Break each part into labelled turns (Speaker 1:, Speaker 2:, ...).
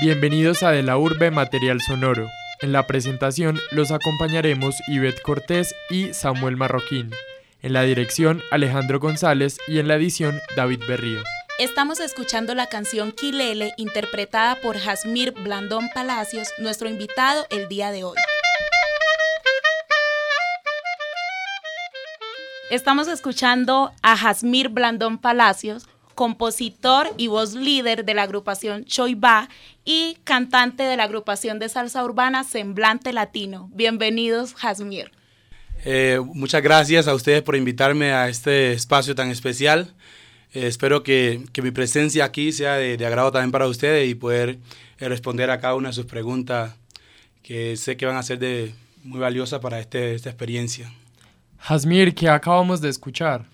Speaker 1: Bienvenidos a De la Urbe Material Sonoro. En la presentación los acompañaremos Ivette Cortés y Samuel Marroquín. En la dirección Alejandro González y en la edición David Berrío.
Speaker 2: Estamos escuchando la canción Quilele interpretada por Jasmir Blandón Palacios, nuestro invitado el día de hoy. Estamos escuchando a Jasmir Blandón Palacios, compositor y voz líder de la agrupación Choiba y cantante de la agrupación de salsa urbana Semblante Latino. Bienvenidos, Jasmir.
Speaker 3: Eh, muchas gracias a ustedes por invitarme a este espacio tan especial. Eh, espero que, que, mi presencia aquí sea de, de, agrado también para ustedes y poder eh, responder a cada una de sus preguntas que sé que van a ser de, muy valiosas para este, esta experiencia.
Speaker 1: Jasmir, ¿qué acabamos de escuchar?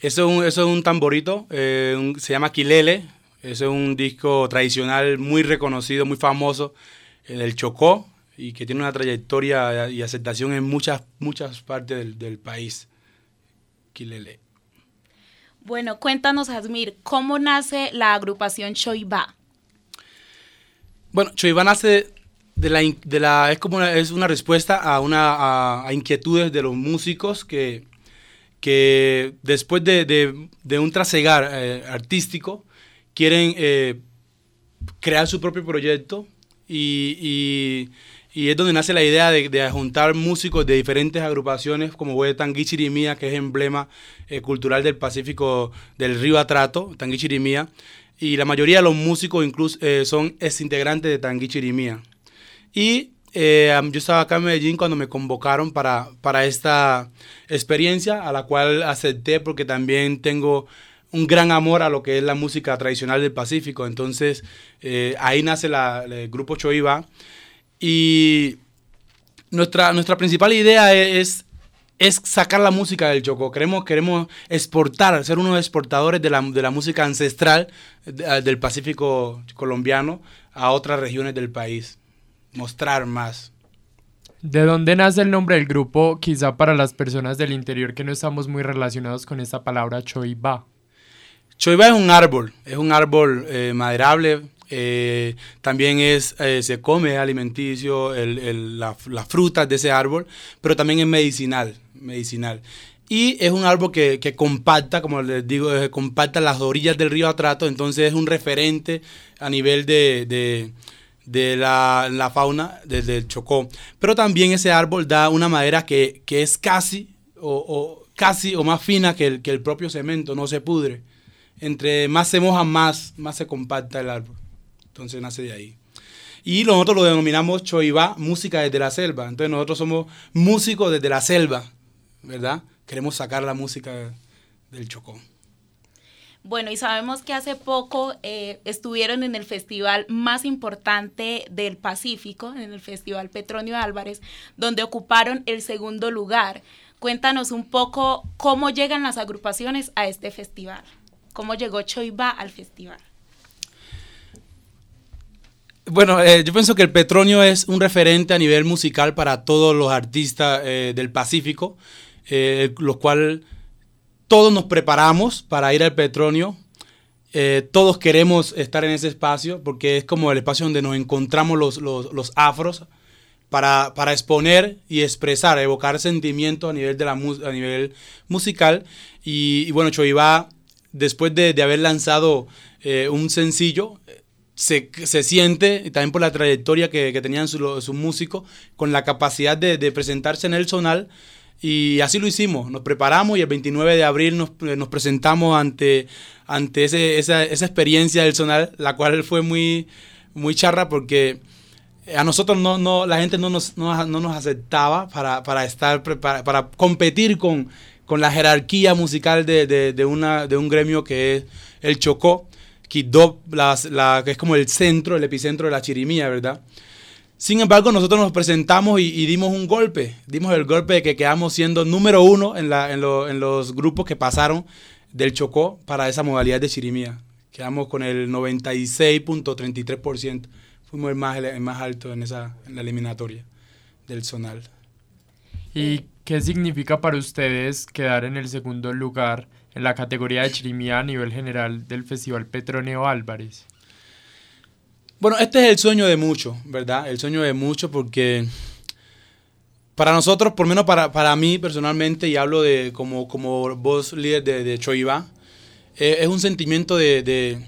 Speaker 3: Eso es un, eso es un tamborito, eh, un, se llama Quilele, eso es un disco tradicional muy reconocido, muy famoso eh, del Chocó y que tiene una trayectoria y aceptación en muchas, muchas partes del, del país. Quilele.
Speaker 2: Bueno, cuéntanos, Jasmir, ¿cómo nace la agrupación Choiba?
Speaker 3: Bueno, Choiba nace de la, de la es como una, es una respuesta a, una, a, a inquietudes de los músicos que, que después de, de, de un trasegar eh, artístico quieren eh, crear su propio proyecto y, y, y, es donde nace la idea de, de, juntar músicos de diferentes agrupaciones como fue Tangui Chirimía, que es emblema eh, cultural del Pacífico del río Atrato, Tangui Chirimía, y la mayoría de los músicos incluso eh, son exintegrantes de Tangui Chirimía. Y eh, yo estaba acá en Medellín cuando me convocaron para, para esta experiencia, a la cual acepté porque también tengo un gran amor a lo que es la música tradicional del Pacífico. Entonces, eh, ahí nace la, el grupo Choiva. Y nuestra, nuestra principal idea es, es sacar la música del Chocó. Queremos, queremos exportar, ser unos exportadores de la, de la música ancestral del Pacífico colombiano a otras regiones del país mostrar más.
Speaker 1: ¿De dónde nace el nombre del grupo? Quizá para las personas del interior que no estamos muy relacionados con esta palabra choiba.
Speaker 3: Choiba es un árbol, es un árbol eh, maderable, eh, también es, eh, se come alimenticio, el, el, la, las frutas de ese árbol, pero también es medicinal, medicinal. Y es un árbol que, que compacta, como les digo, compacta las orillas del río Atrato, entonces es un referente a nivel de, de de la, la, fauna desde el Chocó. Pero también ese árbol da una madera que, que es casi o, o, casi o más fina que el, que el propio cemento, no se pudre. Entre más se moja, más, más se compacta el árbol. Entonces nace de ahí. Y nosotros lo denominamos Choiba, música desde la selva. Entonces nosotros somos músicos desde la selva, ¿verdad? Queremos sacar la música del Chocó.
Speaker 2: Bueno, y sabemos que hace poco eh, estuvieron en el festival más importante del Pacífico, en el Festival Petronio Álvarez, donde ocuparon el segundo lugar. Cuéntanos un poco cómo llegan las agrupaciones a este festival, cómo llegó Choiba al festival.
Speaker 3: Bueno, eh, yo pienso que el Petronio es un referente a nivel musical para todos los artistas eh, del Pacífico, eh, los cuales todos nos preparamos para ir al Petronio. Eh, todos queremos estar en ese espacio porque es como el espacio donde nos encontramos los, los, los afros para, para, exponer y expresar, evocar sentimientos a nivel, de la, a nivel musical. Y, y bueno, Choiva, después de, de haber lanzado eh, un sencillo, se, se, siente, y también por la trayectoria que, que tenían sus su músicos, con la capacidad de, de presentarse en el sonal y así lo hicimos, nos preparamos y el 29 de abril nos, nos presentamos ante, ante ese, esa, esa, experiencia del sonar, la cual fue muy, muy charra porque a nosotros no, no, la gente no nos, no, no nos aceptaba para, para, estar, para, para competir con, con, la jerarquía musical de, de, de, una, de un gremio que es el Chocó, la, la, que es como el centro, el epicentro de la chirimía, ¿verdad? Sin embargo, nosotros nos presentamos y, y, dimos un golpe. Dimos el golpe de que quedamos siendo número uno en, la, en, lo, en los grupos que pasaron del Chocó para esa modalidad de chirimía. Quedamos con el 96.33%. Fuimos el más, el más alto en, esa, en la eliminatoria del Zonal.
Speaker 1: ¿Y qué significa para ustedes quedar en el segundo lugar en la categoría de chirimía a nivel general del Festival Petronio Álvarez?
Speaker 3: Bueno, este es el sueño de muchos, ¿verdad? El sueño de muchos porque para nosotros, por lo menos para, para mí personalmente, y hablo de como, como voz líder de, de Choiva, eh, es un sentimiento de, de,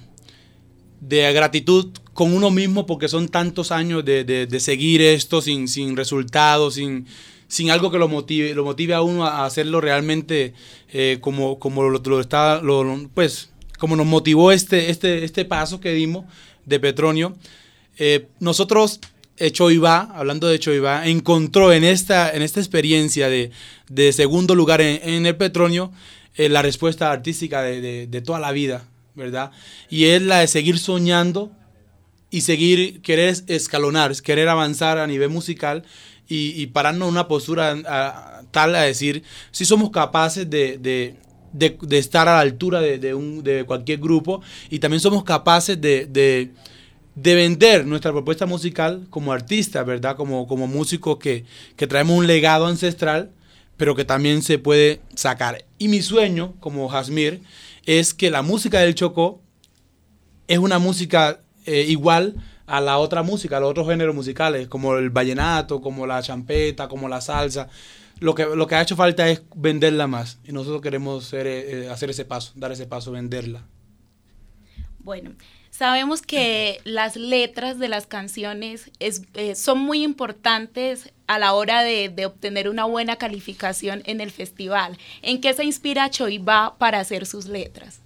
Speaker 3: de, gratitud con uno mismo porque son tantos años de, de seguir esto sin, sin resultados, sin, sin algo que lo motive, lo motive a uno a hacerlo realmente eh, como, como lo, lo está, lo, pues, como nos motivó este, este, este paso que dimos de Petronio. Eh, nosotros Choiva, hablando de Choiva, encontró en esta, en esta experiencia de, de segundo lugar en, el Petronio eh, la respuesta artística de, de, toda la vida, ¿verdad? Y es la de seguir soñando y seguir, querer escalonar, querer avanzar a nivel musical y, y pararnos en una postura tal a decir si somos capaces de de, estar a la altura de, un, de, cualquier grupo y también somos capaces de, de vender nuestra propuesta musical como artista, ¿verdad? Como, como músicos que, que, traemos un legado ancestral, pero que también se puede sacar. Y mi sueño, como Jasmir, es que la música del Chocó es una música eh, igual a la otra música, a los otros géneros musicales, como el vallenato, como la champeta, como la salsa. Lo que, lo que ha hecho falta es venderla más. Y nosotros queremos ser, eh, hacer ese paso, dar ese paso, venderla.
Speaker 2: Bueno, Sabemos que las letras de las canciones es, eh, son muy importantes a la hora de, de, obtener una buena calificación en el festival. ¿En qué se inspira Choiba para hacer sus letras?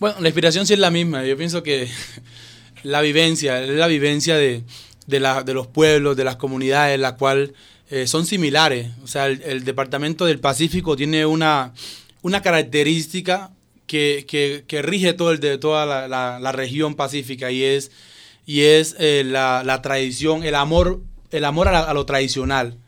Speaker 3: Bueno, la inspiración sí es la misma. Yo pienso que la vivencia, es la vivencia de, de, la, de los pueblos, de las comunidades, la cual eh, son similares. O sea, el, Departamento del Pacífico tiene una, una característica que, que, rige todo el de toda la, la, región pacífica y es, y es eh, la, la, tradición, el amor, el amor a, lo tradicional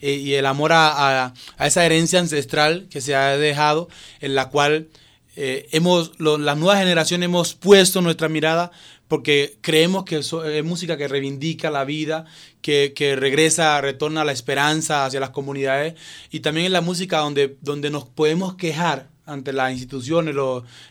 Speaker 3: eh, y el amor a, a, esa herencia ancestral que se ha dejado, en la cual hemos, las nuevas generaciones hemos puesto nuestra mirada porque creemos que es música que reivindica la vida, que, que, regresa, retorna la esperanza hacia las comunidades y también es la música donde, donde nos podemos quejar ante las instituciones,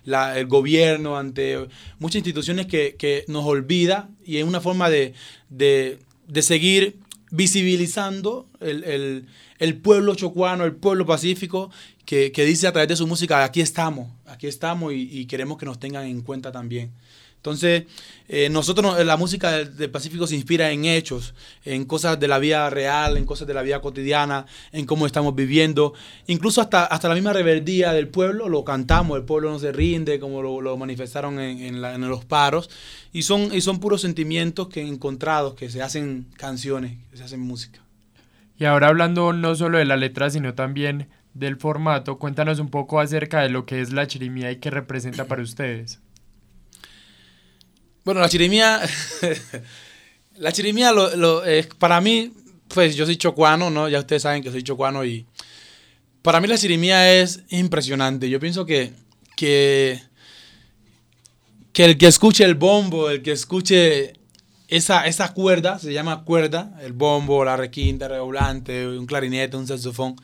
Speaker 3: el gobierno, ante muchas instituciones que, que, nos olvida y es una forma de, de, de seguir visibilizando el, el, el, pueblo chocuano, el pueblo pacífico, que, que, dice a través de su música, aquí estamos, aquí estamos y queremos que nos tengan en cuenta también. Entonces, eh, nosotros, la música del, del, Pacífico se inspira en hechos, en cosas de la vida real, en cosas de la vida cotidiana, en cómo estamos viviendo. Incluso hasta, hasta la misma rebeldía del pueblo lo cantamos, el pueblo no se rinde, como lo, lo manifestaron en, en, la, en, los paros. Y son, y son puros sentimientos que encontrados, que se hacen canciones, que se hacen música.
Speaker 1: Y ahora hablando no solo de la letra, sino también del formato, cuéntanos un poco acerca de lo que es la chirimía y qué representa para ustedes.
Speaker 3: Bueno, la chirimía, la chirimía lo, lo, eh, para mí, pues yo soy chocuano, ¿no? Ya ustedes saben que soy chocuano y para mí la chirimía es impresionante. Yo pienso que, que, que el que escuche el bombo, el que escuche esa, esa cuerda, se llama cuerda, el bombo, la requinta, el redoblante, un clarinete, un saxofón,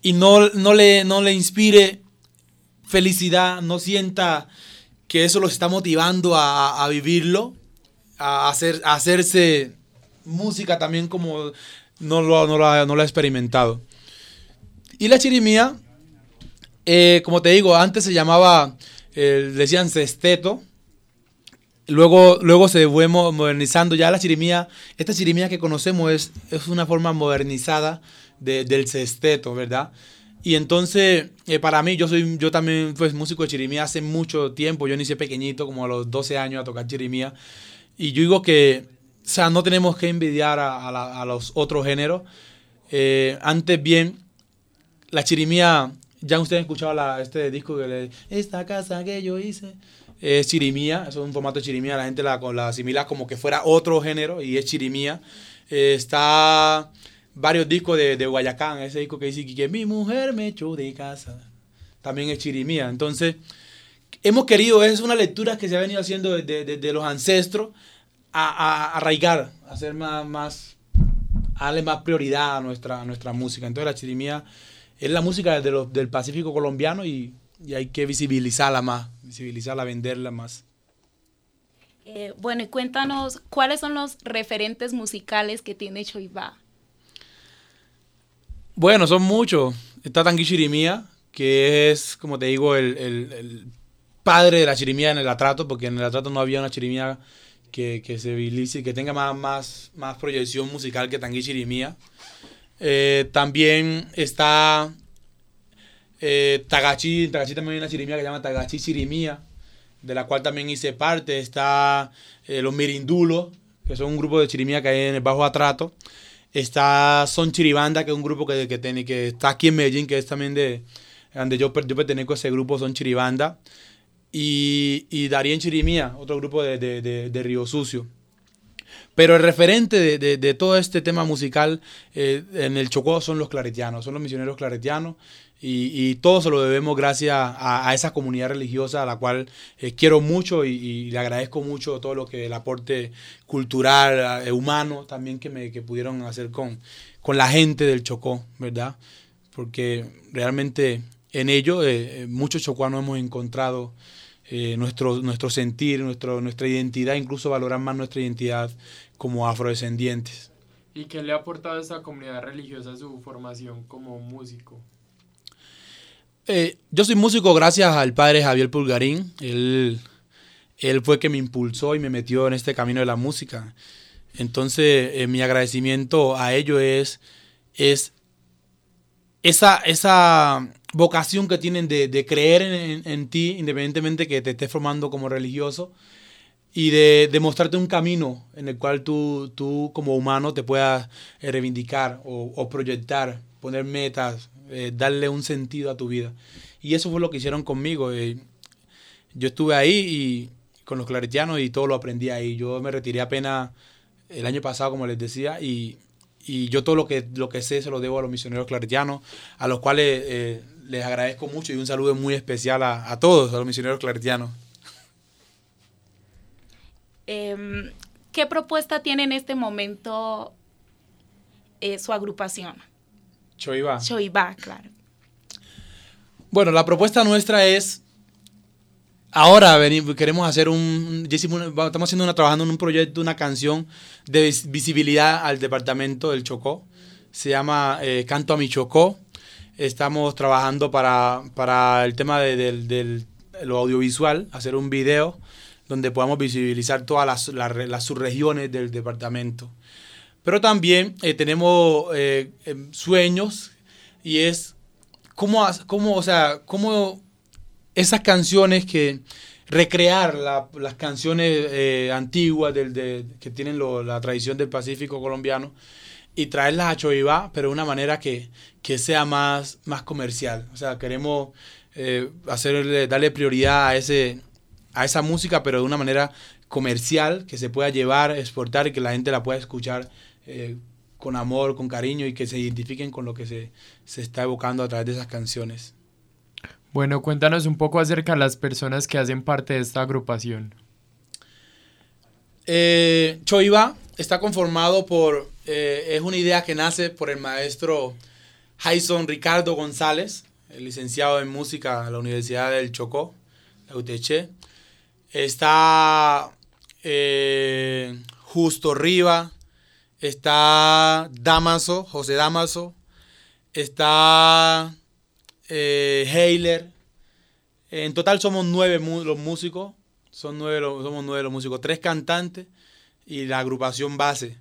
Speaker 3: y no, no, le, no le inspire felicidad, no sienta que eso los está motivando a, a vivirlo, a, hacer, a hacerse música también como no lo, no lo, ha, no lo experimentado. Y la chirimía, eh, como te digo, antes se llamaba, eh, decían cesteto, luego, luego se fue modernizando, ya la chirimía, esta chirimía que conocemos es, es una forma modernizada de, del cesteto, ¿verdad? Y entonces, eh, para mí, yo soy yo también pues músico de chirimía hace mucho tiempo. Yo inicié pequeñito, como a los 12 años, a tocar chirimía. Y yo digo que, o sea, no tenemos que envidiar a, a, los otros géneros. Eh, antes bien, la chirimía, ya ustedes han escuchado la, este disco que. Esta casa que yo hice es chirimía, es un formato de chirimía. La gente la, la asimila como que fuera otro género y es chirimía. Eh, está varios discos de, de, Guayacán, ese disco que dice que mi mujer me echó de casa, también es chirimía. Entonces, hemos querido, es una lectura que se ha venido haciendo desde, desde los ancestros, a, a, arraigar, a hacer más, más, darle más prioridad a nuestra, nuestra música. Entonces, la chirimía es la música de los, del Pacífico colombiano y, y hay que visibilizarla más, visibilizarla, venderla más.
Speaker 2: Eh, bueno, y cuéntanos, ¿cuáles son los referentes musicales que tiene Choibá?
Speaker 3: Bueno, son muchos. Está Tangui Chirimía, que es, como te digo, el, padre de la chirimía en el atrato, porque en el atrato no había una chirimía que, que se y que tenga más, más, más proyección musical que Tangui Chirimía. Eh, también está eh, Tagachi, Tagachi también hay una chirimía que se llama Tagachi Chirimía, de la cual también hice parte. Está eh, los Mirindulos, que son un grupo de chirimía que hay en el Bajo Atrato. Está Son Chiribanda, que es un grupo que, que, tiene, que está aquí en Medellín, que es también de donde yo, yo pertenezco a ese grupo, Son Chiribanda. Y, y Darien Chirimía, otro grupo de, de, de Río Sucio. Pero el referente de, todo este tema musical eh, en el Chocó son los claretianos, son los misioneros claretianos. Y, todo se lo debemos gracias a, esa comunidad religiosa a la cual eh, quiero mucho y, le agradezco mucho todo lo que el aporte cultural, eh, humano también que me que pudieron hacer con, con la gente del Chocó, ¿verdad? Porque realmente en ello muchos chocuanos hemos encontrado eh, nuestro, nuestro sentir, nuestro, nuestra identidad, incluso valorar más nuestra identidad como afrodescendientes.
Speaker 1: ¿Y qué le ha aportado a esta comunidad religiosa su formación como músico?
Speaker 3: Eh, yo soy músico gracias al padre Javier Pulgarín. Él, él fue que me impulsó y me metió en este camino de la música. Entonces, eh, mi agradecimiento a ello es, es esa, esa vocación que tienen de, creer en, ti, independientemente que te estés formando como religioso, y de, de, mostrarte un camino en el cual tú, tú como humano te puedas eh, reivindicar o, proyectar, poner metas, eh, darle un sentido a tu vida. Y eso fue lo que hicieron conmigo. Eh, yo estuve ahí y con los claretianos y todo lo aprendí ahí. Yo me retiré apenas el año pasado, como les decía, y, y yo todo lo que, lo que sé se lo debo a los misioneros claretianos, a los cuales les agradezco mucho y un saludo muy especial a, todos, a los misioneros claretianos.
Speaker 2: Em, ¿Qué propuesta tiene en este momento eh, su agrupación?
Speaker 3: Choiba.
Speaker 2: Choiba, claro.
Speaker 3: Bueno, la propuesta nuestra es, ahora venimos, queremos hacer un, estamos haciendo una, trabajando en un proyecto, una canción de visibilidad al departamento del Chocó. Se llama eh, Canto a mi Chocó estamos trabajando para, el tema de, lo audiovisual, hacer un video donde podamos visibilizar todas las, subregiones del departamento. Pero también eh, tenemos eh, em, sueños y es cómo, cómo, o sea, cómo esas canciones que recrear las canciones eh, antiguas del, que tienen la tradición del Pacífico colombiano y traerlas a Choibá, pero de una manera que, sea más, más comercial. O sea, queremos eh, darle prioridad a, ese, a esa música, pero de una manera comercial, que se pueda llevar, exportar y que la gente la pueda escuchar eh, con amor, con cariño y que se identifiquen con lo que se, está evocando a través de esas canciones.
Speaker 1: Bueno, cuéntanos un poco acerca de las personas que hacen parte de esta agrupación.
Speaker 3: Eh, Choiba está conformado por, eh, es una idea que nace por el maestro Jason Ricardo González, licenciado en música en la Universidad del Chocó, la UTC. Está eh, Justo Riva, está Damaso, José Damaso, está eh, Heiler. En total somos nueve los músicos son nueve, somos nueve los músicos, tres cantantes y la agrupación base.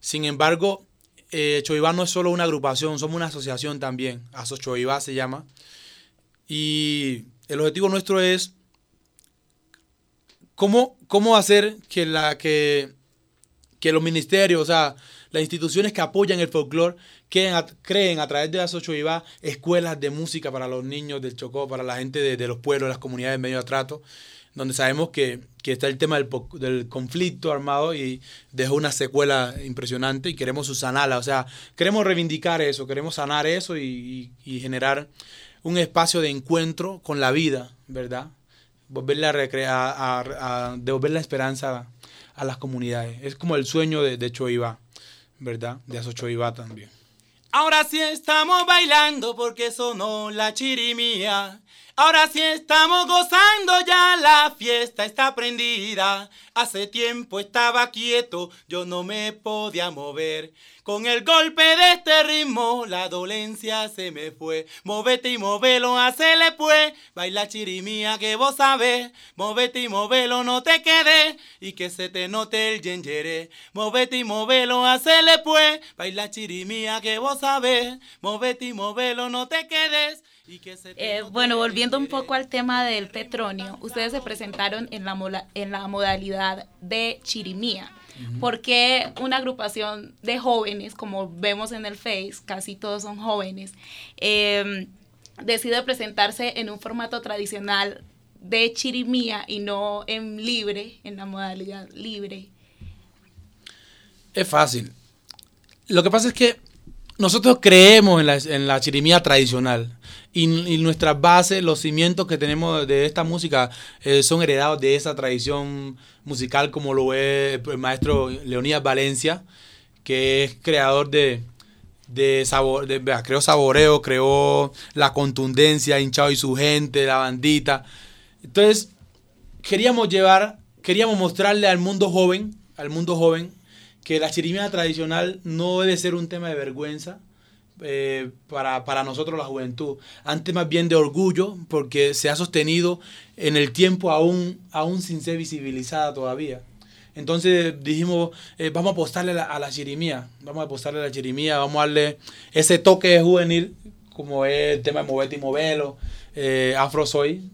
Speaker 3: Sin embargo, eh, no es solo una agrupación, somos una asociación también. Aso Choibá se llama. Y el objetivo nuestro es cómo, cómo hacer que, la, que, que los ministerios, o sea, las instituciones que apoyan el folclore creen a, través de Aso Choibá escuelas de música para los niños del Chocó, para la gente de, de los pueblos, las comunidades medio atrato donde sabemos que, está el tema del, conflicto armado y dejó una secuela impresionante y queremos sanarla. O sea, queremos reivindicar eso, queremos sanar eso y, generar un espacio de encuentro con la vida, ¿verdad? Volverle a, devolver la esperanza a las comunidades. Es como el sueño de, de Choiba, ¿verdad? De Aso Choiba también.
Speaker 4: Ahora sí estamos bailando porque sonó la chirimía.
Speaker 3: Ahora sí estamos gozando ya, la fiesta está prendida. Hace tiempo estaba quieto, yo no me podía mover. Con el golpe de este ritmo, la dolencia se me fue. Movete y movelo, hacele pues. Baila chirimía que vos sabés. Movete y movelo, no te quedes. Y que se te note el yengere. Movete y movelo, hacele pues. Baila chirimía que vos sabés. Movete y movelo, no te quedes.
Speaker 2: Eh, bueno, volviendo un poco al tema del Petronio, ustedes se presentaron en la, en la modalidad de chirimía. porque una agrupación de jóvenes, como vemos en el Face, casi todos son jóvenes, em, decide presentarse en un formato tradicional de chirimía y no en libre, en la modalidad libre?
Speaker 3: Es fácil. Lo que pasa es que nosotros creemos en la, en la chirimía tradicional. Y, nuestras bases, los cimientos que tenemos de esta música eh, son heredados de esa tradición musical como lo es el maestro Leonidas Valencia, que es creador de, de sabor, de, creó saboreo, creó la contundencia, hinchado y su gente, la bandita. Entonces, queríamos llevar, queríamos mostrarle al mundo joven, al mundo joven, que la chirimía tradicional no debe ser un tema de vergüenza, eh, para, nosotros la juventud, antes más bien de orgullo, porque se ha sostenido en el tiempo aún, aún sin ser visibilizada todavía. Entonces dijimos, eh, vamos a apostarle a la, chirimía, vamos a apostarle a la chirimía, vamos a darle ese toque juvenil, como es el tema de Movete y Movelo, eh, Afro Soy,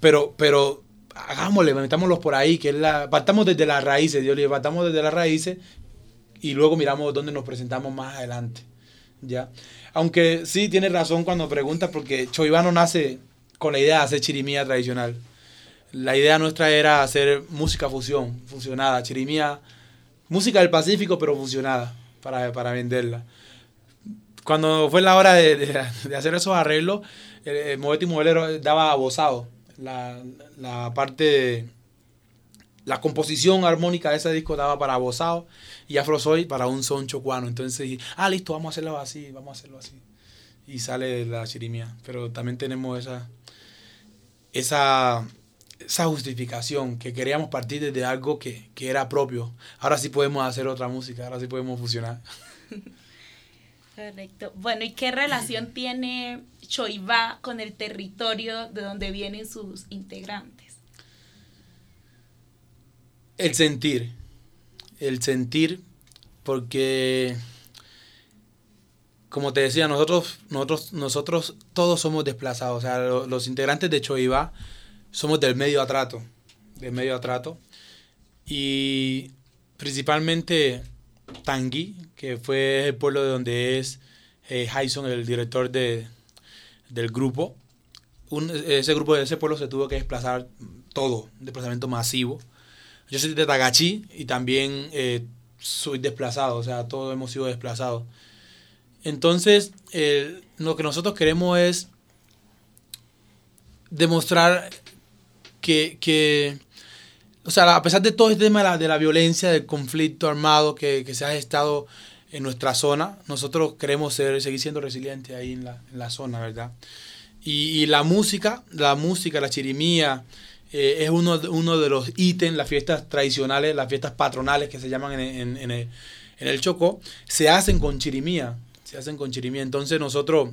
Speaker 3: pero, pero hagámosle, metámoslos por ahí, que es la, partamos desde las raíces, Dios le partamos desde las raíces y luego miramos dónde nos presentamos más adelante. ¿Ya? Aunque sí tiene razón cuando pregunta, porque Choibano nace con la idea de hacer chirimía tradicional. La idea nuestra era hacer música fusión, fusionada, chirimía, música del Pacífico, pero fusionada, para, para venderla. Cuando fue la hora de, de, hacer esos arreglos, el, el y Movelero daba abosado. La, la parte la composición armónica de ese disco daba para abosado y Afro Soy para un son chocuano. Entonces ah, listo, vamos a hacerlo así, vamos a hacerlo así. Y sale la chirimía. Pero también tenemos esa, esa, esa justificación que queríamos partir desde algo que, era propio. Ahora sí podemos hacer otra música, ahora sí podemos fusionar.
Speaker 2: Correcto. Bueno, ¿y qué relación tiene Choiva con el territorio de donde vienen sus integrantes?
Speaker 3: El sentir el sentir, porque, como te decía, nosotros, nosotros, nosotros todos somos desplazados, o sea, los, integrantes de Choiva somos del medio atrato, del medio atrato, y principalmente Tangui, que fue el pueblo de donde es eh, el director de, del grupo. ese grupo de ese pueblo se tuvo que desplazar todo, un desplazamiento masivo. Yo soy de Tagachi y también eh, soy desplazado, o sea, todos hemos sido desplazados. Entonces, lo que nosotros queremos es demostrar que, o sea, a pesar de todo este tema de la, de la violencia, del conflicto armado que, se ha estado en nuestra zona, nosotros queremos ser, seguir siendo resilientes ahí en la, en la zona, ¿verdad? Y, y, la música, la música, la chirimía, eh, es uno, uno de los ítems, las fiestas tradicionales, las fiestas patronales que se llaman en, en, el, en el Chocó, se hacen con chirimía, se hacen con chirimía. Entonces nosotros,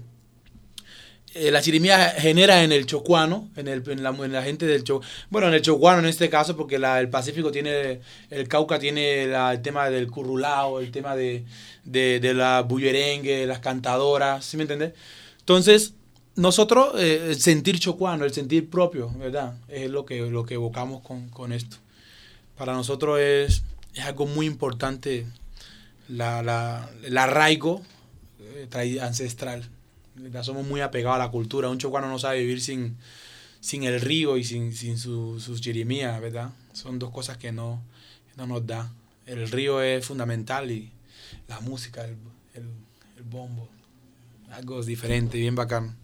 Speaker 3: eh, la chirimía genera en el chocuano, en, el, la, la gente del Chocó, bueno, en el chocuano en este caso, porque el Pacífico tiene, el Cauca tiene el tema del currulao, el tema de, de, la bullerengue, las cantadoras, ¿sí me entiendes? Entonces, nosotros, eh, el sentir chocuano, el sentir propio, ¿verdad? Es lo que, lo que evocamos con, esto. Para nosotros es, es algo muy importante la, la, el arraigo eh, ancestral. Somos muy apegados a la cultura. Un chocuano no sabe vivir sin, sin el río y sin, sin su, sus chirimías, ¿verdad? Son dos cosas que no, no nos da. El río es fundamental y la música, el, el, el bombo, algo diferente, bien bacán.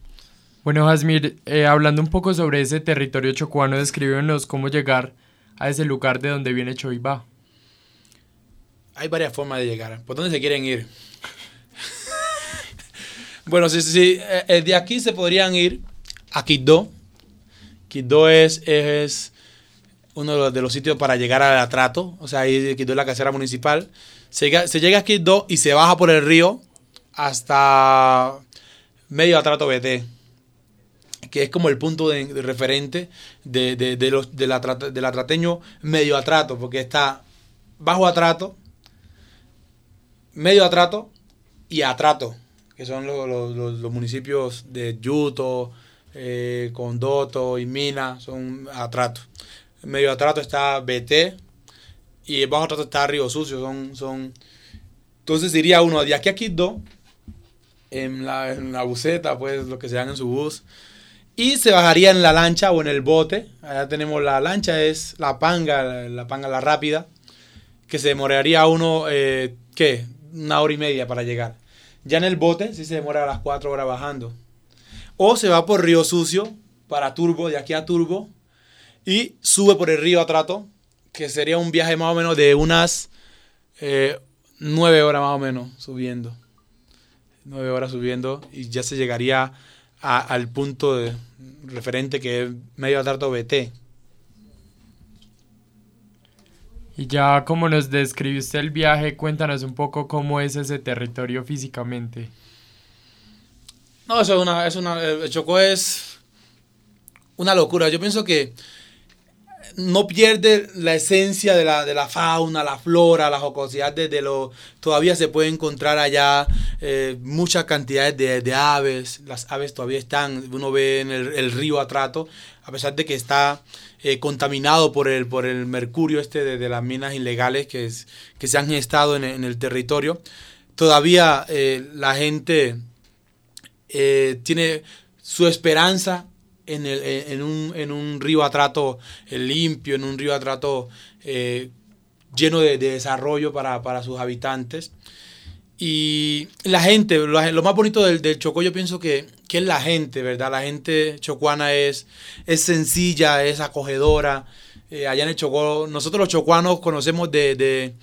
Speaker 1: Bueno, Jasmir, eh, hablando un poco sobre ese territorio chocuano, descríbenos cómo llegar a ese lugar de donde viene Choibá.
Speaker 3: Hay varias formas de llegar. ¿Por dónde se quieren ir? bueno, sí, sí, eh, de aquí se podrían ir a Quito, Quito es, es uno de los, sitios para llegar al atrato, o sea, ahí Quito es la casera municipal. Se llega, se llega a Quito y se baja por el río hasta medio atrato BT, que es como el punto de, referente de, de, los, del atrateño medio atrato, porque está bajo atrato, medio atrato y atrato, que son los, municipios de Yuto, eh, Condoto y Mina, son atrato. medio atrato está BT y bajo atrato está Río Sucio, son, son... Entonces diría uno, de aquí a en la, en la buseta, pues lo que se dan en su bus, y se bajaría en la lancha o en el bote. Allá tenemos la lancha, es la panga, la panga la rápida, que se demoraría uno, eh, ¿qué? Una hora y media para llegar. Ya en el bote sí se demora las cuatro horas bajando. O se va por Río Sucio para Turbo, de aquí a Turbo, y sube por el río Atrato, que sería un viaje más o menos de unas eh, nueve horas más o menos subiendo. Nueve horas subiendo y ya se llegaría al punto de, referente que es medio atrato BT.
Speaker 1: Y ya como nos describiste el viaje, cuéntanos un poco cómo es ese territorio físicamente.
Speaker 3: No, eso es una, es una, el Chocó es una locura. Yo pienso que no pierde la esencia de la, de la fauna, la flora, la jocosidad de, lo... Todavía se puede encontrar allá eh, muchas cantidades de, aves. Las aves todavía están, uno ve en el, río Atrato, a pesar de que está eh, contaminado por el, por el mercurio este de, las minas ilegales que, que se han gestado en, el territorio. Todavía eh, la gente tiene su esperanza en, el, en, un, en un río atrato eh, limpio, en un río atrato eh, lleno de, desarrollo para, sus habitantes. Y la gente, lo, más bonito del, del, Chocó yo pienso que, es la gente, ¿verdad? La gente chocuana es, es sencilla, es acogedora. Eh, allá en el Chocó, nosotros los chocuanos conocemos de,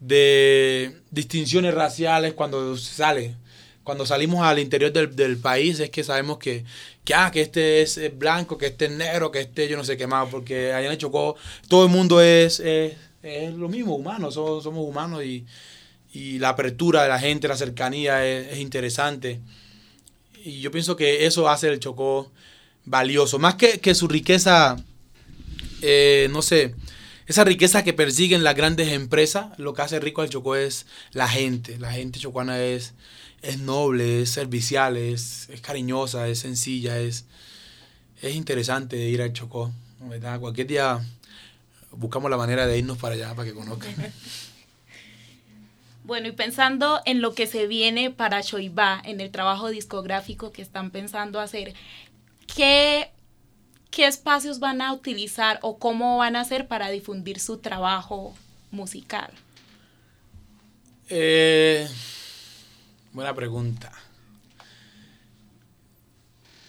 Speaker 3: de distinciones raciales cuando sale cuando salimos al interior del, país es que sabemos que, que, ah, que este es blanco, que este es negro, que este yo no sé qué más, porque en Chocó. Todo el mundo es, es, lo mismo, humano, somos, somos humanos y, la apertura de la gente, la cercanía es, interesante. Y yo pienso que eso hace el Chocó valioso, más que, su riqueza, eh, no sé, esa riqueza que persiguen las grandes empresas, lo que hace rico al Chocó es la gente, la gente chocuana es es noble, es servicial, es, cariñosa, es sencilla, es, es interesante ir al Chocó. ¿verdad? Cualquier día buscamos la manera de irnos para allá para que conozcan.
Speaker 2: Bueno, y pensando en lo que se viene para Choibá, en el trabajo discográfico que están pensando hacer, ¿qué, ¿qué espacios van a utilizar o cómo van a hacer para difundir su trabajo musical?
Speaker 3: Eh, Buena pregunta.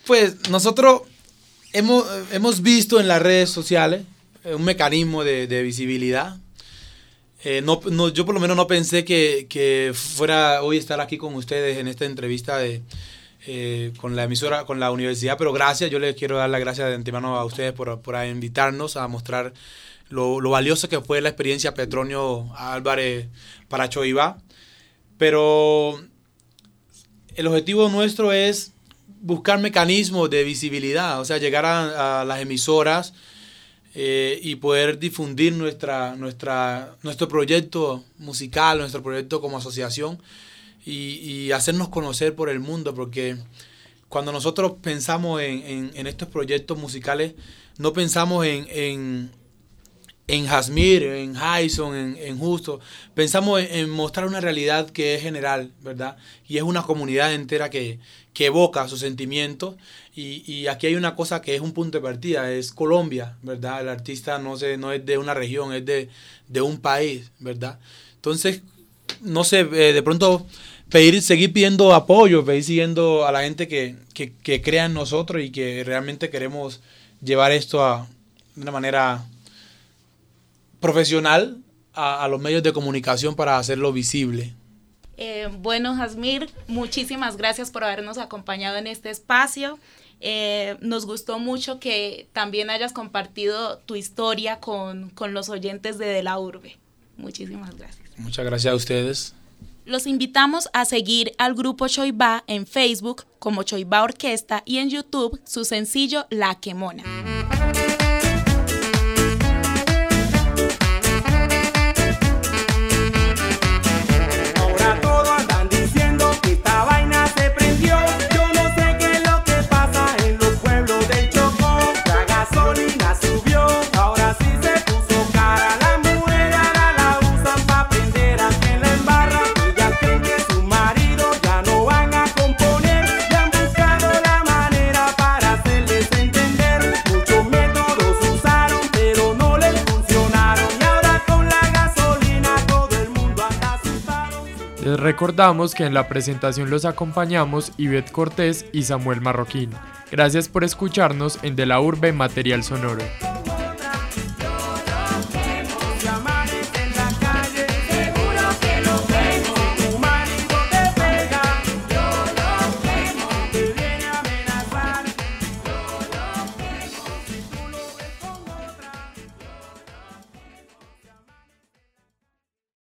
Speaker 3: Pues nosotros hemos, hemos visto en las redes sociales eh, un mecanismo de, visibilidad. Eh, no, yo por lo menos no pensé que, fuera hoy estar aquí con ustedes en esta entrevista de, eh, con la emisora, con la universidad, pero gracias, yo les quiero dar las gracias de antemano a ustedes por, por invitarnos a mostrar lo, lo, valioso que fue la experiencia Petronio Álvarez para Choiva. Pero el objetivo nuestro es buscar mecanismos de visibilidad, o sea, llegar a, las emisoras eh, y poder difundir nuestra, nuestra, nuestro proyecto musical, nuestro proyecto como asociación y, hacernos conocer por el mundo, porque cuando nosotros pensamos en, estos proyectos musicales, no pensamos en en Jasmir, en Hyson, en, Justo, pensamos en, mostrar una realidad que es general, ¿verdad? Y es una comunidad entera que, evoca sus sentimientos. Y, aquí hay una cosa que es un punto de partida, es Colombia, ¿verdad? El artista no, no es de una región, es de, un país, ¿verdad? Entonces, no sé, eh, de pronto pedir, seguir pidiendo apoyo, seguir siguiendo a la gente que, que, crea en nosotros y que realmente queremos llevar esto a, de una manera profesional a, los medios de comunicación para hacerlo visible.
Speaker 2: Eh, bueno, Jasmir, muchísimas gracias por habernos acompañado en este espacio.
Speaker 5: Eh, nos gustó mucho que también hayas compartido tu historia con, con los oyentes de De la Urbe. Muchísimas gracias.
Speaker 3: Muchas gracias a ustedes.
Speaker 5: Los invitamos a seguir al grupo Choiba en Facebook como Choiba Orquesta y en YouTube su sencillo La Quemona.
Speaker 1: Recordamos que en la presentación los acompañamos Ivette Cortés y Samuel Marroquín. Gracias por escucharnos en De la Urbe Material Sonoro.